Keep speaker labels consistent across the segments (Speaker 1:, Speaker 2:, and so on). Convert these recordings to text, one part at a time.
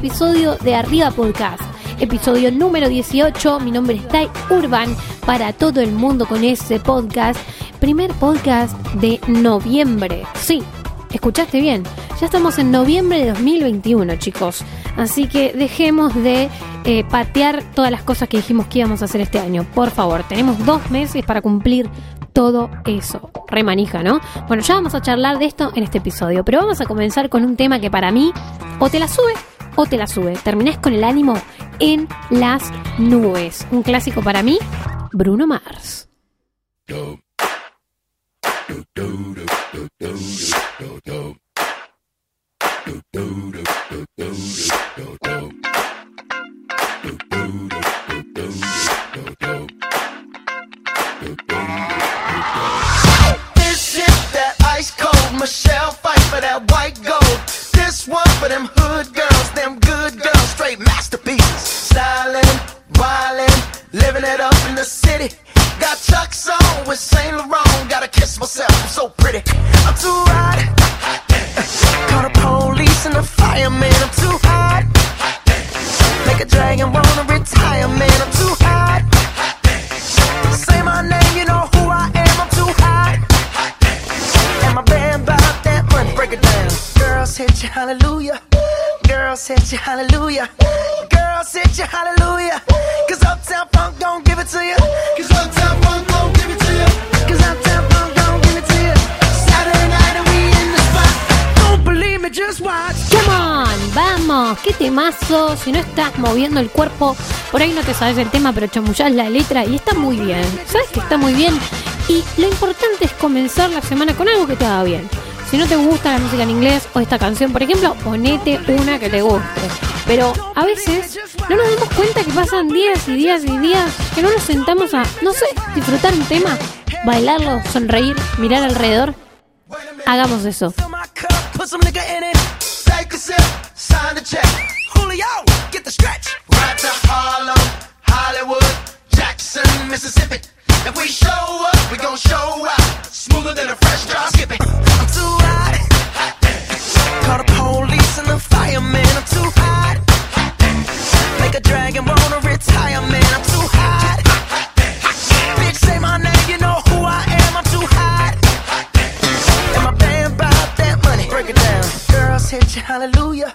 Speaker 1: episodio de Arriba Podcast. Episodio número 18, mi nombre es Tai Urban, para todo el mundo con ese podcast. Primer podcast de noviembre. Sí, escuchaste bien, ya estamos en noviembre de 2021 chicos. Así que dejemos de eh, patear todas las cosas que dijimos que íbamos a hacer este año. Por favor, tenemos dos meses para cumplir todo eso. Remanija, ¿no? Bueno, ya vamos a charlar de esto en este episodio, pero vamos a comenzar con un tema que para mí o te la sube o te la sube. Terminás con el ánimo en las nubes. Un clásico para mí, Bruno Mars.
Speaker 2: Michelle fight for that white gold. This one for them hood girls, them good girls, straight masterpieces. Styling, wildin', living it up in the city. Got Chuck's on with Saint Laurent. Gotta kiss myself, I'm so pretty. I'm too hot.
Speaker 1: Si no estás moviendo el cuerpo, por ahí no te sabes el tema, pero chamullás la letra y está muy bien. ¿Sabes que está muy bien? Y lo importante es comenzar la semana con algo que te haga bien. Si no te gusta la música en inglés o esta canción, por ejemplo, ponete una que te guste. Pero a veces no nos damos cuenta que pasan días y días y días que no nos sentamos a, no sé, disfrutar un tema, bailarlo, sonreír, mirar alrededor. Hagamos eso.
Speaker 2: Julio, get the stretch. Right to Harlem, Hollywood, Jackson, Mississippi. If we show up, we gon' show up. Smoother than a fresh drop. Skip it. I'm too hot. Call the police and the fireman. I'm too hot. Make a dragon wanna retire, man. I'm too hot. Bitch, say my name, you know who I am. I'm too hot. And my band bought that money. Break it down. Girls hit you, hallelujah.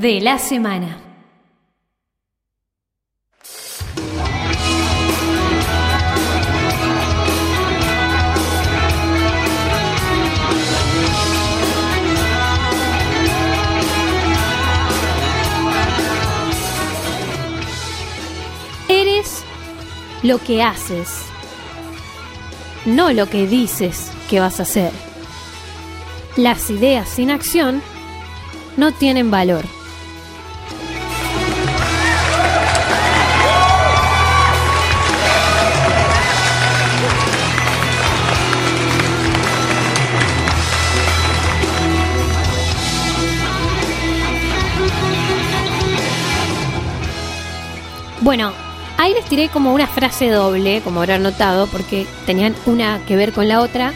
Speaker 1: de la semana. Eres lo que haces, no lo que dices que vas a hacer. Las ideas sin acción no tienen valor. Bueno, ahí les tiré como una frase doble, como habrán notado, porque tenían una que ver con la otra.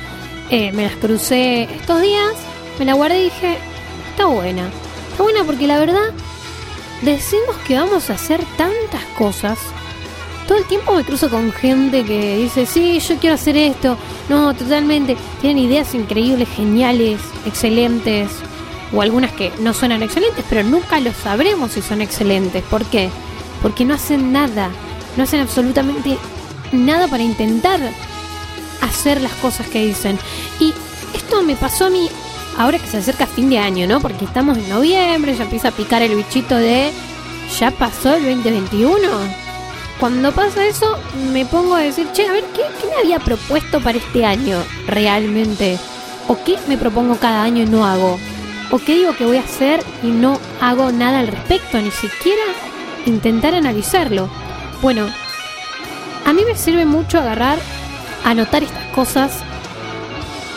Speaker 1: Eh, me las crucé estos días, me la guardé y dije, está buena. Está buena porque la verdad, decimos que vamos a hacer tantas cosas. Todo el tiempo me cruzo con gente que dice, sí, yo quiero hacer esto. No, totalmente. Tienen ideas increíbles, geniales, excelentes. o algunas que no suenan excelentes, pero nunca lo sabremos si son excelentes. ¿Por qué? Porque no hacen nada, no hacen absolutamente nada para intentar hacer las cosas que dicen. Y esto me pasó a mí ahora que se acerca fin de año, ¿no? Porque estamos en noviembre, ya empieza a picar el bichito de ya pasó el 2021. Cuando pasa eso, me pongo a decir, che, a ver, ¿qué, qué me había propuesto para este año realmente? ¿O qué me propongo cada año y no hago? ¿O qué digo que voy a hacer y no hago nada al respecto? Ni siquiera intentar analizarlo. Bueno, a mí me sirve mucho agarrar, anotar estas cosas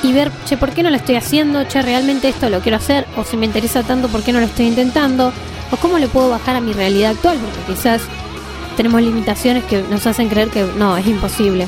Speaker 1: y ver, che, ¿por qué no lo estoy haciendo? Che, realmente esto lo quiero hacer. O si me interesa tanto, ¿por qué no lo estoy intentando? O cómo le puedo bajar a mi realidad actual, porque quizás tenemos limitaciones que nos hacen creer que no, es imposible.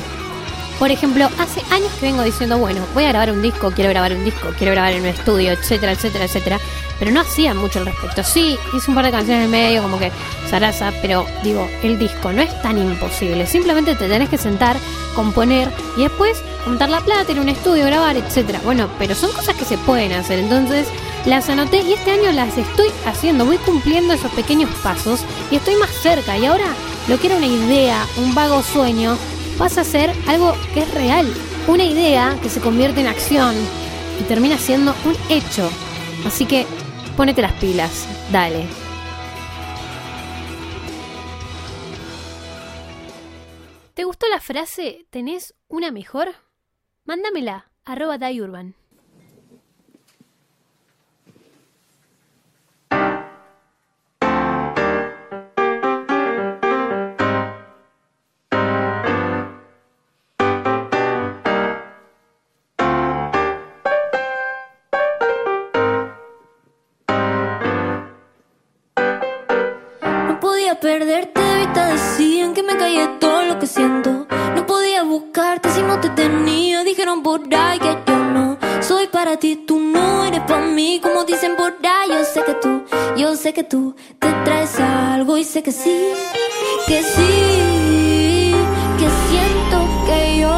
Speaker 1: Por ejemplo, hace años que vengo diciendo, bueno, voy a grabar un disco, quiero grabar un disco, quiero grabar en un estudio, etcétera, etcétera, etcétera. Pero no hacía mucho al respecto. Sí, hice un par de canciones en medio, como que zaraza, pero digo, el disco no es tan imposible. Simplemente te tenés que sentar, componer y después juntar la plata en un estudio, grabar, etcétera. Bueno, pero son cosas que se pueden hacer. Entonces, las anoté y este año las estoy haciendo. Voy cumpliendo esos pequeños pasos y estoy más cerca. Y ahora lo que era una idea, un vago sueño, pasa a ser algo que es real. Una idea que se convierte en acción y termina siendo un hecho. Así que ponete las pilas, dale. ¿Te gustó la frase ¿tenés una mejor? Mándamela, arroba dayurban.
Speaker 3: Perderte de vista, decían que me callé todo lo que siento. No podía buscarte si no te tenía, dijeron por ahí que yo no soy para ti, tú no eres para mí, como dicen por ahí. Yo sé que tú, yo sé que tú te traes algo y sé que sí, que sí, que siento que yo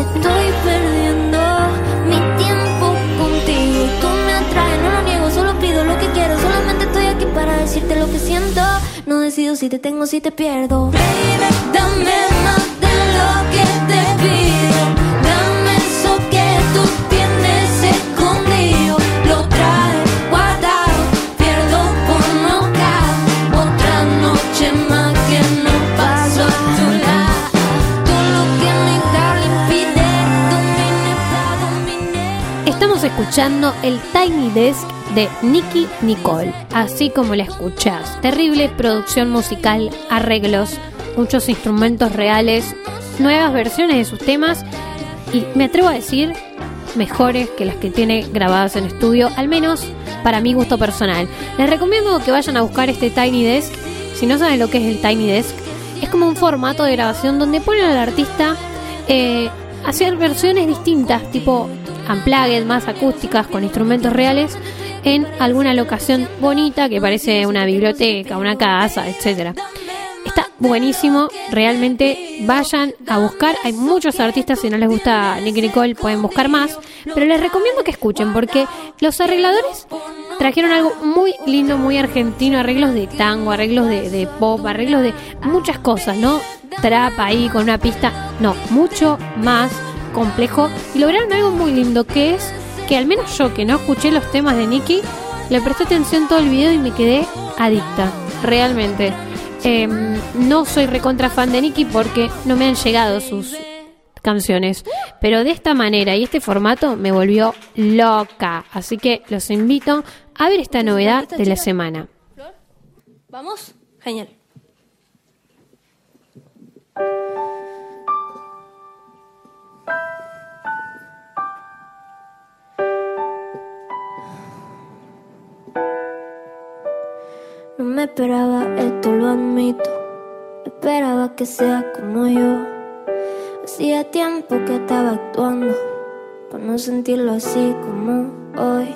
Speaker 3: estoy perdiendo si te tengo, si te pierdo. Baby, dame más de lo que te pido. Dame eso que tú tienes escondido. Lo traes guardado, pierdo por nocaut. Otra noche más que no paso a tu lado. Todo lo que mi darling pide, domine, domine.
Speaker 1: Estamos escuchando el Tiny Desk de Nicky Nicole, así como la escuchás. Terrible producción musical, arreglos, muchos instrumentos reales, nuevas versiones de sus temas y me atrevo a decir mejores que las que tiene grabadas en estudio, al menos para mi gusto personal. Les recomiendo que vayan a buscar este Tiny Desk. Si no saben lo que es el Tiny Desk, es como un formato de grabación donde ponen al artista eh, hacer versiones distintas, tipo unplugged, más acústicas, con instrumentos reales, en alguna locación bonita que parece una biblioteca, una casa, etcétera. Está buenísimo, realmente vayan a buscar. Hay muchos artistas, si no les gusta Nicky Nicole, pueden buscar más. Pero les recomiendo que escuchen, porque los arregladores trajeron algo muy lindo, muy argentino: arreglos de tango, arreglos de, de pop, arreglos de muchas cosas, ¿no? Trap ahí con una pista, no, mucho más complejo. Y lograron algo muy lindo que es que al menos yo que no escuché los temas de Nicky, le presté atención todo el video y me quedé adicta, realmente. Eh, no soy recontra fan de Nicky porque no me han llegado sus canciones, pero de esta manera y este formato me volvió loca, así que los invito a ver esta novedad de la semana.
Speaker 3: ¿Vamos? Genial. Me esperaba esto, lo admito. Esperaba que sea como yo. Hacía tiempo que estaba actuando para no sentirlo así como hoy.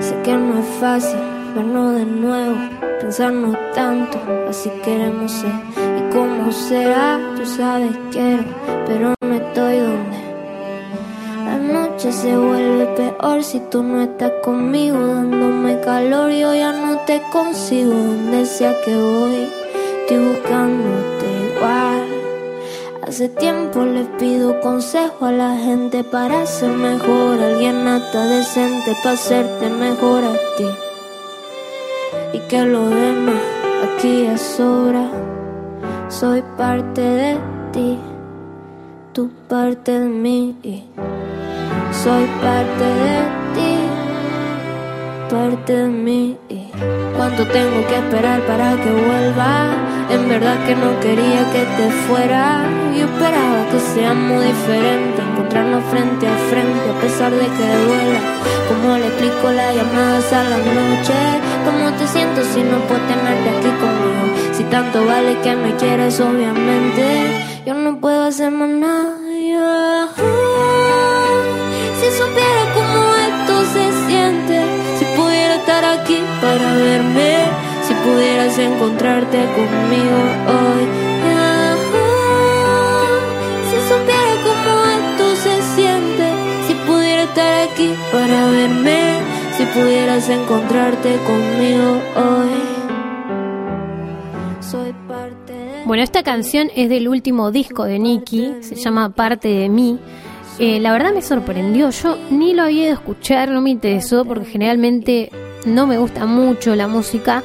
Speaker 3: Sé que no es fácil vernos de nuevo, pensarnos tanto, así queremos ser. ¿Y cómo será? Tú sabes quiero, pero no estoy donde. Se vuelve peor si tú no estás conmigo, dándome calor. Yo ya no te consigo donde sea que voy. Estoy buscándote igual. Hace tiempo le pido consejo a la gente para ser mejor. Alguien hasta decente para hacerte mejor a ti. Y que lo demás aquí es sobra. Soy parte de ti, tú parte de mí. Soy parte de ti, parte de mí. ¿Cuánto tengo que esperar para que vuelva? En verdad que no quería que te fuera. Yo esperaba que seamos diferentes, encontrarnos frente a frente a pesar de que duela. ¿Cómo le explico las llamadas a la noche? ¿Cómo te siento si no puedo tenerte aquí conmigo? Si tanto vale que me quieres, obviamente, yo no puedo hacer más nada. Pudieras encontrarte conmigo hoy. Si supiera cómo esto se siente, si pudiera estar aquí para verme, si pudieras encontrarte conmigo hoy. Soy parte de
Speaker 1: Bueno, esta canción es del último disco de Nicky, se llama Parte de mí. Eh, la verdad me sorprendió, yo ni lo había ido a escuchar, no me interesó porque generalmente no me gusta mucho la música.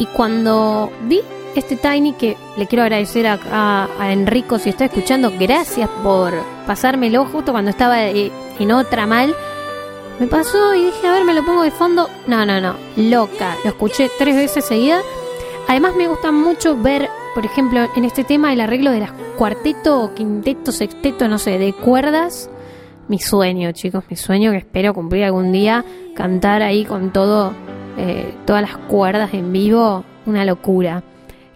Speaker 1: Y cuando vi este Tiny, que le quiero agradecer a, a- a Enrico si está escuchando, gracias por pasármelo justo cuando estaba eh, en otra mal. Me pasó y dije, a ver, me lo pongo de fondo. No, no, no, loca. Lo escuché tres veces seguida. Además me gusta mucho ver, por ejemplo, en este tema el arreglo de las cuarteto, o quinteto, sexteto, no sé, de cuerdas. Mi sueño, chicos, mi sueño que espero cumplir algún día, cantar ahí con todo, eh, todas las cuerdas en vivo, una locura.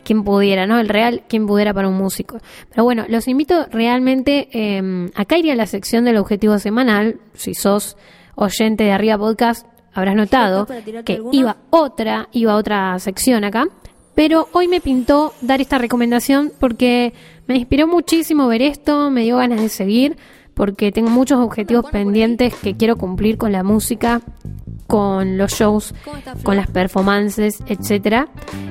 Speaker 1: Quien pudiera, ¿no? El real, quien pudiera para un músico. Pero bueno, los invito realmente, eh, acá iría la sección del objetivo semanal, si sos oyente de Arriba Podcast, habrás notado que
Speaker 3: alguna?
Speaker 1: iba otra, iba otra sección acá. Pero hoy me pintó dar esta recomendación porque me inspiró muchísimo ver esto, me dio ganas de seguir, porque tengo muchos objetivos pendientes que quiero cumplir con la música, con los shows, con las performances, etcétera.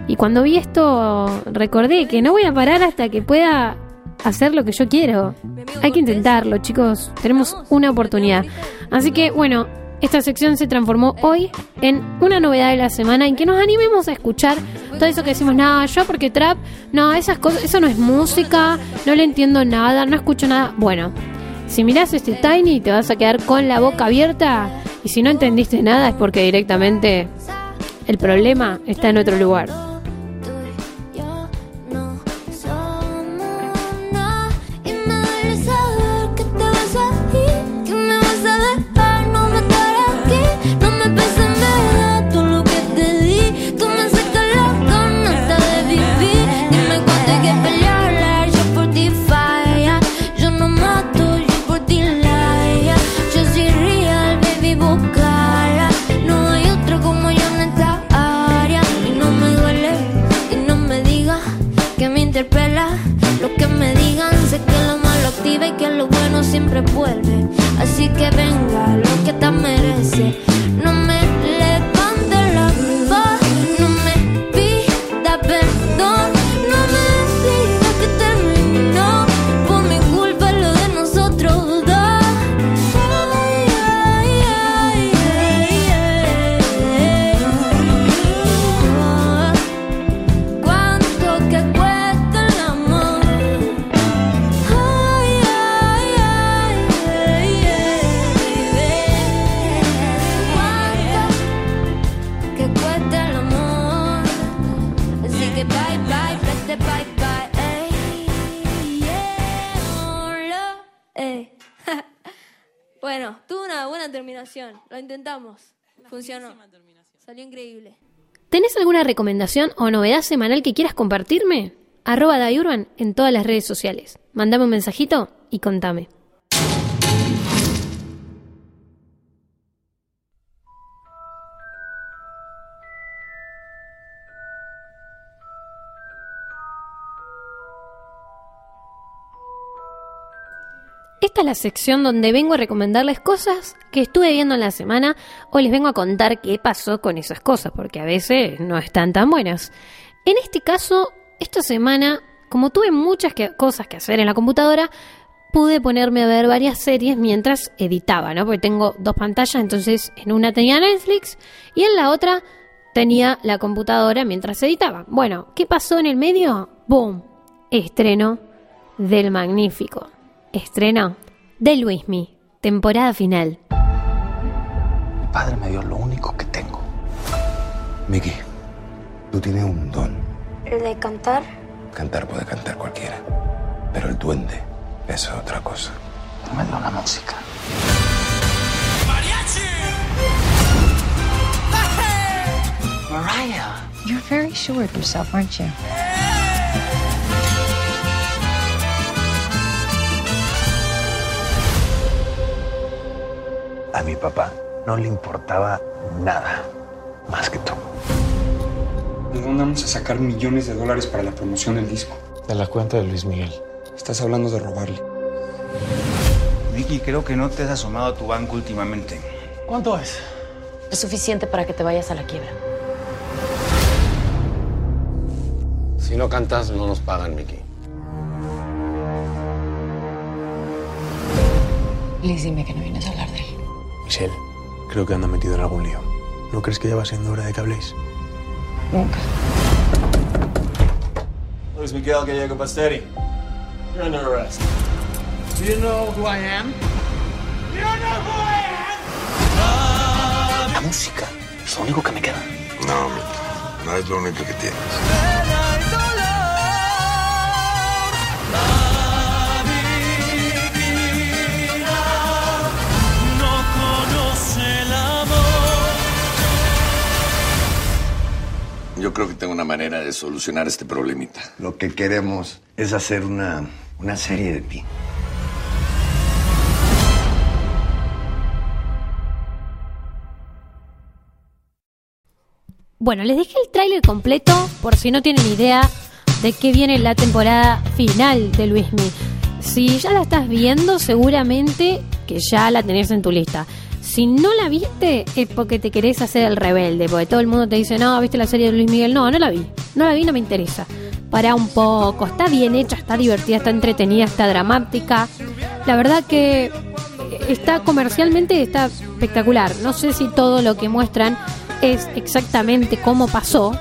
Speaker 1: Y cuando vi esto recordé que no voy a parar hasta que pueda hacer lo que yo quiero. Hay que intentarlo, chicos. Tenemos una oportunidad. Así que bueno, esta sección se transformó hoy en una novedad de la semana en que nos animemos a escuchar todo eso que decimos, no, yo porque trap, no, esas cosas, eso no es música, no le entiendo nada, no escucho nada. Bueno, si mirás este Tiny te vas a quedar con la boca abierta y si no entendiste nada es porque directamente el problema está en otro lugar.
Speaker 3: Y que lo bueno siempre vuelve. Así que venga lo que te merece Funcionó. Salió increíble.
Speaker 1: ¿Tenés alguna recomendación o novedad semanal que quieras compartirme? Arroba Dayurban en todas las redes sociales. Mandame un mensajito y contame. Esta es la sección donde vengo a recomendarles cosas que estuve viendo en la semana o les vengo a contar qué pasó con esas cosas, porque a veces no están tan buenas. En este caso, esta semana, como tuve muchas cosas que hacer en la computadora, pude ponerme a ver varias series mientras editaba, ¿no? Porque tengo dos pantallas, entonces en una tenía Netflix y en la otra tenía la computadora mientras editaba. Bueno, ¿qué pasó en el medio? ¡Boom! Estreno del Magnífico. Estreno de Luismi, temporada final.
Speaker 4: Mi padre me dio lo único que tengo.
Speaker 5: Miki, tú tienes un don.
Speaker 3: ¿El de cantar?
Speaker 5: Cantar puede cantar cualquiera. Pero el duende eso es otra cosa.
Speaker 4: Me dio la música.
Speaker 6: Mariah, you're very sure of yourself, aren't you?
Speaker 4: A mi papá no le importaba nada más que tú.
Speaker 7: ¿De dónde vamos a sacar millones de dólares para la promoción del disco?
Speaker 8: De la cuenta de Luis Miguel.
Speaker 7: Estás hablando de robarle.
Speaker 9: Vicky, creo que no te has asomado a tu banco últimamente.
Speaker 8: ¿Cuánto es?
Speaker 6: Es suficiente para que te vayas a la quiebra.
Speaker 8: Si no cantas, no nos pagan, Mickey.
Speaker 6: Liz, dime que no vienes a hablar de él.
Speaker 10: Michelle, creo que anda metido en algún lío. ¿No crees que ya va siendo hora de que habléis?
Speaker 6: Nunca.
Speaker 9: Luis Miguel Gallego Pasteri. You're under arrest.
Speaker 8: Do you know who I am?
Speaker 4: La música es lo único que me queda.
Speaker 5: No, no es lo único que tienes. Yo creo que tengo una manera de solucionar este problemita.
Speaker 11: Lo que queremos es hacer una, una serie de ti.
Speaker 1: Bueno, les dejé el tráiler completo por si no tienen idea de qué viene la temporada final de Luismi. Si ya la estás viendo, seguramente que ya la tenés en tu lista. Si no la viste, es porque te querés hacer el rebelde, porque todo el mundo te dice, no, ¿viste la serie de Luis Miguel? No, no la vi. No la vi, no me interesa. Para un poco, está bien hecha, está divertida, está entretenida, está dramática. La verdad que está comercialmente está espectacular. No sé si todo lo que muestran es exactamente cómo pasó,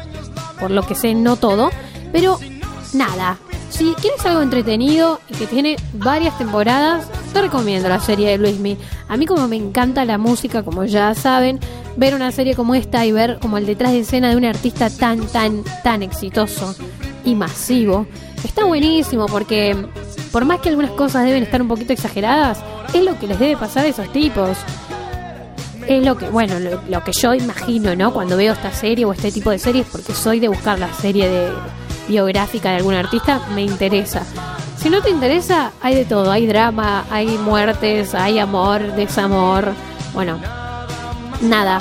Speaker 1: por lo que sé, no todo, pero nada. Si quieres algo entretenido y que tiene varias temporadas, te recomiendo la serie de Luismi. A mí como me encanta la música, como ya saben, ver una serie como esta y ver como el detrás de escena de un artista tan, tan, tan exitoso y masivo, está buenísimo porque por más que algunas cosas deben estar un poquito exageradas, es lo que les debe pasar a esos tipos es lo que, bueno, lo, lo, que yo imagino, ¿no? Cuando veo esta serie o este tipo de series, porque soy de buscar la serie de biográfica de algún artista, me interesa. Si no te interesa, hay de todo, hay drama, hay muertes, hay amor, desamor, bueno, nada.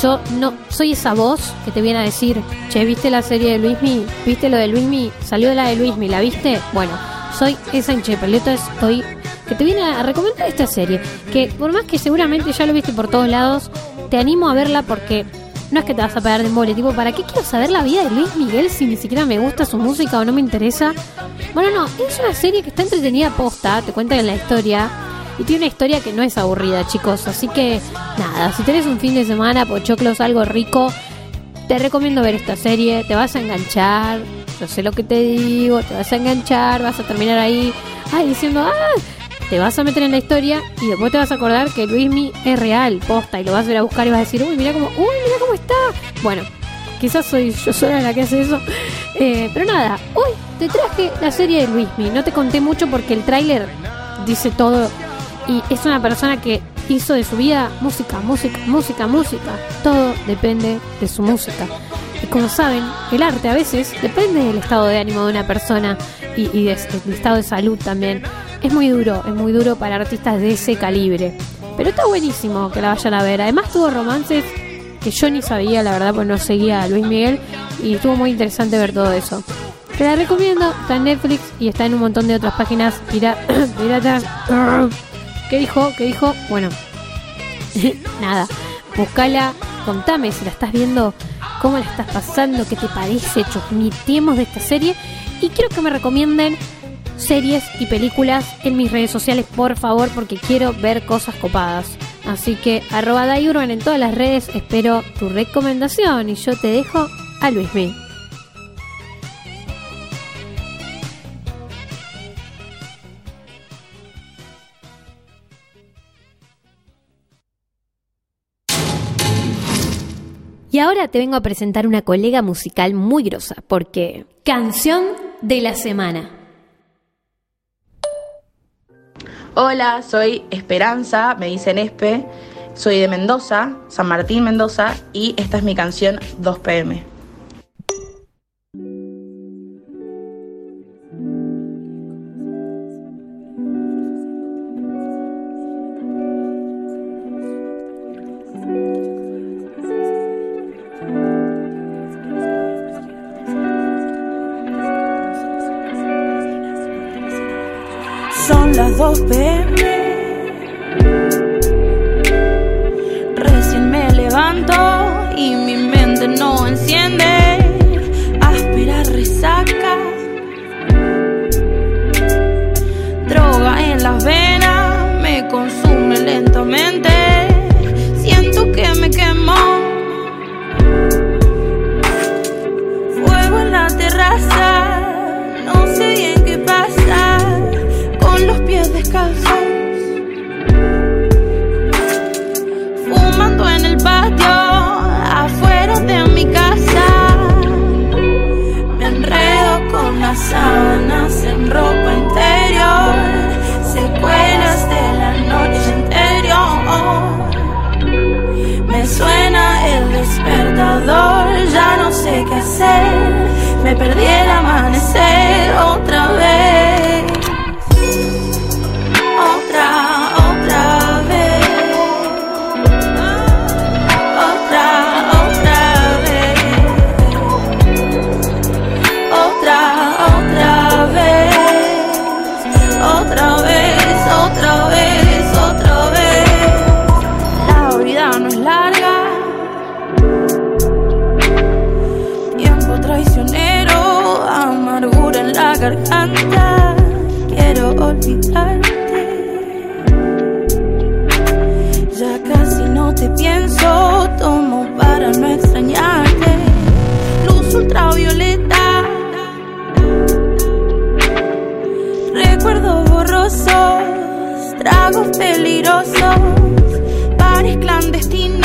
Speaker 1: Yo no soy esa voz que te viene a decir, che, ¿viste la serie de Luismi? ¿Viste lo de Luismi? ¿Salió la de Luismi? ¿La viste? Bueno, soy esa hinchepeleta, estoy que te viene a recomendar esta serie. Que por más que seguramente ya lo viste por todos lados, te animo a verla porque no es que te vas a pegar de mole. Tipo, ¿para qué quiero saber la vida de Luis Miguel si ni siquiera me gusta su música o no me interesa? Bueno, no, es una serie que está entretenida posta, te cuentan la historia. Y tiene una historia que no es aburrida, chicos. Así que, nada, si tenés un fin de semana, pochoclos, algo rico, te recomiendo ver esta serie. Te vas a enganchar. Yo sé lo que te digo, te vas a enganchar, vas a terminar ahí, ay, diciendo, ah, te vas a meter en la historia y después te vas a acordar que Luismi es real, posta, y lo vas a ir a buscar y vas a decir, uy, mira cómo, uy, mira cómo está. Bueno, quizás soy yo sola la que hace eso. Eh, pero nada, hoy te traje la serie de Luismi. No te conté mucho porque el tráiler dice todo. Y es una persona que hizo de su vida música, música, música, música. Todo depende de su música. Y como saben, el arte a veces depende del estado de ánimo de una persona y, y de, del estado de salud también. Es muy duro, es muy duro para artistas de ese calibre. Pero está buenísimo que la vayan a ver. Además tuvo romances que yo ni sabía, la verdad, pues no seguía a Luis Miguel y estuvo muy interesante ver todo eso. Te la recomiendo, está en Netflix y está en un montón de otras páginas pira- piratas. ¿Qué dijo? ¿Qué dijo? Bueno, nada, buscala, contame si la estás viendo, cómo la estás pasando, qué te parece, chusmitiemos de esta serie y quiero que me recomienden series y películas en mis redes sociales, por favor, porque quiero ver cosas copadas. Así que arroba Dayurban en todas las redes, espero tu recomendación y yo te dejo a Luis B. Y ahora te vengo a presentar una colega musical muy grosa, porque canción de la semana.
Speaker 12: Hola, soy Esperanza, me dicen Espe, soy de Mendoza, San Martín, Mendoza, y esta es mi canción 2
Speaker 13: en ropa interior. Secuelas de la noche anterior. Me suena el despertador, ya no sé qué hacer. Me perdí el amanecer garganta. Quiero olvidarte. Ya casi no te pienso, tomo para no extrañarte. Luz ultravioleta. Recuerdos borrosos, tragos peligrosos, bares clandestinos.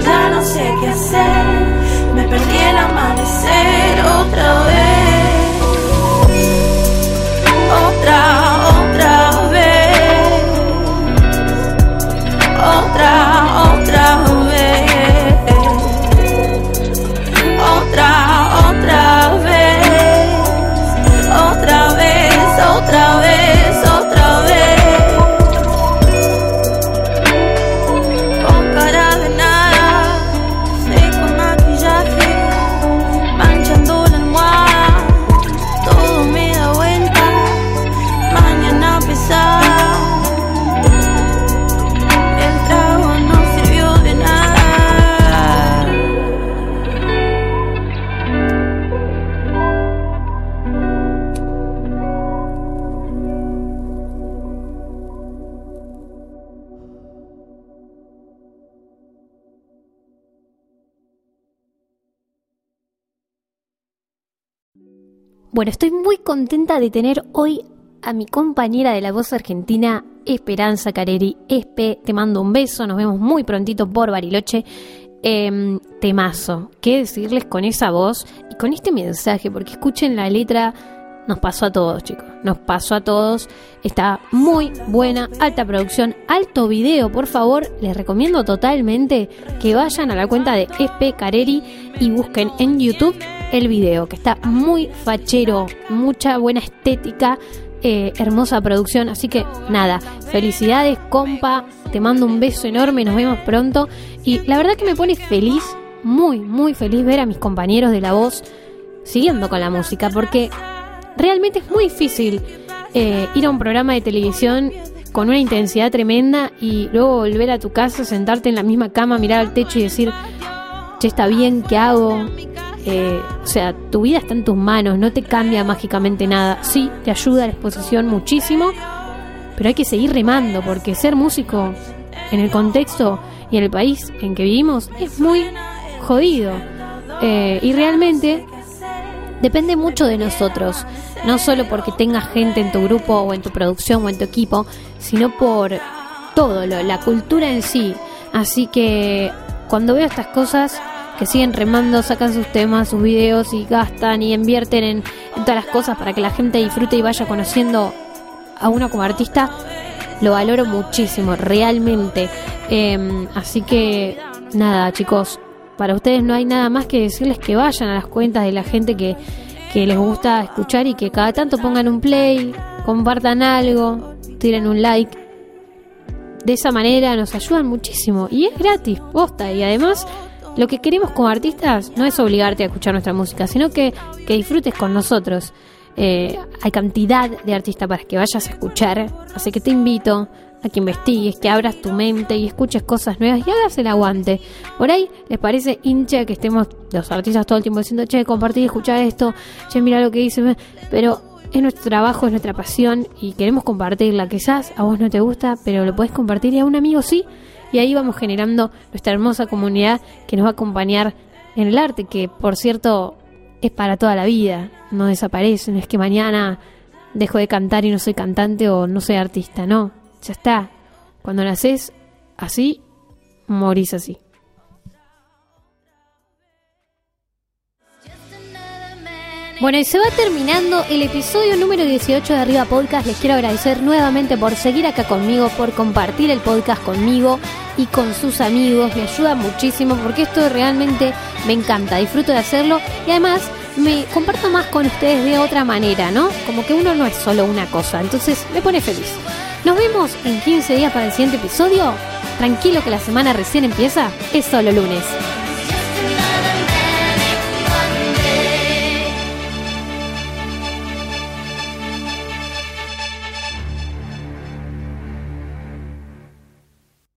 Speaker 13: Ya no sé qué hacer. Me perdí el amanecer otra vez.
Speaker 1: Bueno, estoy muy contenta de tener hoy a mi compañera de la voz argentina, Esperanza Careri. Espe, te mando un beso, nos vemos muy prontito por Bariloche. Em, temazo, qué decirles con esa voz y con este mensaje, porque escuchen la letra nos pasó a todos, chicos. Nos pasó a todos. Está muy buena, alta producción, alto video. Por favor, les recomiendo totalmente que vayan a la cuenta de Espe Careri y busquen en YouTube el video, que está muy fachero, mucha buena estética, eh, hermosa producción. Así que nada, felicidades, compa. Te mando un beso enorme. Nos vemos pronto. Y la verdad que me pone feliz, muy, muy feliz ver a mis compañeros de la voz siguiendo con la música, porque realmente es muy difícil eh, ir a un programa de televisión con una intensidad tremenda y luego volver a tu casa, sentarte en la misma cama, mirar al techo y decir, che, está bien, ¿qué hago? Eh, o sea, tu vida está en tus manos, no te cambia mágicamente nada. Sí, te ayuda la exposición muchísimo, pero hay que seguir remando porque ser músico en el contexto y en el país en que vivimos es muy jodido. Eh, y realmente depende mucho de nosotros, no solo porque tengas gente en tu grupo o en tu producción o en tu equipo, sino por todo, lo, la cultura en sí. Así que cuando veo estas cosas que siguen remando, sacan sus temas, sus videos y gastan y invierten en, todas las cosas para que la gente disfrute y vaya conociendo a uno como artista, lo valoro muchísimo, realmente. Em, así que nada, chicos, para ustedes no hay nada más que decirles que vayan a las cuentas de la gente que, que les gusta escuchar y que cada tanto pongan un play, compartan algo, tiren un like. De esa manera nos ayudan muchísimo y es gratis, posta. Y además, lo que queremos como artistas no es obligarte a escuchar nuestra música, sino que, que disfrutes con nosotros. Eh, hay cantidad de artistas para que vayas a escuchar, así que te invito a que investigues, que abras tu mente y escuches cosas nuevas y hagas el aguante. Por ahí les parece hincha que estemos los artistas todo el tiempo diciendo, che, compartir, escuchar esto, che, mira lo que dice, pero es nuestro trabajo, es nuestra pasión y queremos compartirla. Quizás a vos no te gusta, pero lo puedes compartir y a un amigo sí. Y ahí vamos generando nuestra hermosa comunidad que nos va a acompañar en el arte, que por cierto es para toda la vida, no desaparece, no es que mañana dejo de cantar y no soy cantante o no soy artista, no, ya está. Cuando naces así, morís así. Bueno, y se va terminando el episodio número 18 de Arriba Podcast. Les quiero agradecer nuevamente por seguir acá conmigo, por compartir el podcast conmigo y con sus amigos. Me ayuda muchísimo porque esto realmente me encanta. Disfruto de hacerlo y además me comparto más con ustedes de otra manera, ¿no? Como que uno no es solo una cosa. Entonces me pone feliz. Nos vemos en 15 días para el siguiente episodio. Tranquilo que la semana recién empieza. Es solo lunes.